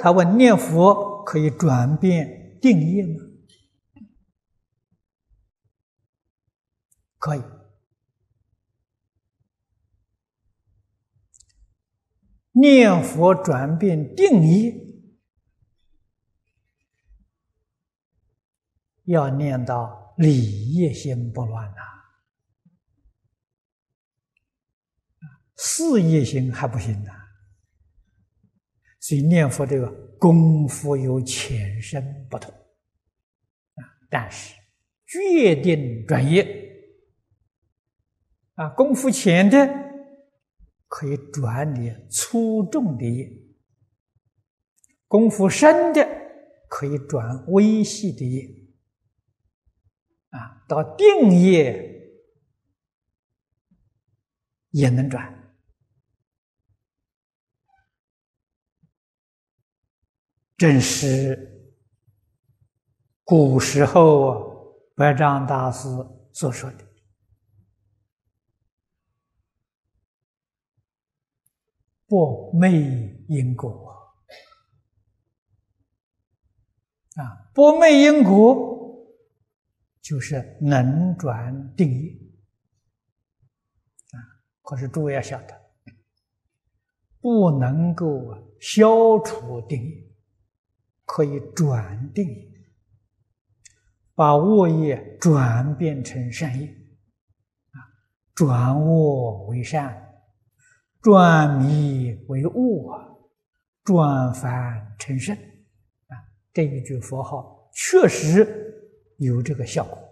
他问念佛可以转变定业吗？可以。念佛转变定业，要念到理业心不乱呐，事业心还不行呐。所以念佛这个功夫有浅深不同啊，但是决定转业啊，功夫浅的。可以转你粗重的业，功夫深的可以转微细的业，啊，到定业也能转。正是古时候白丈大师所说的。不昧因果啊！不昧因果就是能转定业啊！可是诸位要晓得，不能够消除定业，可以转定，把恶业转变成善业啊，转恶为善。转迷为悟啊，转凡成圣啊，这一句佛号确实有这个效果。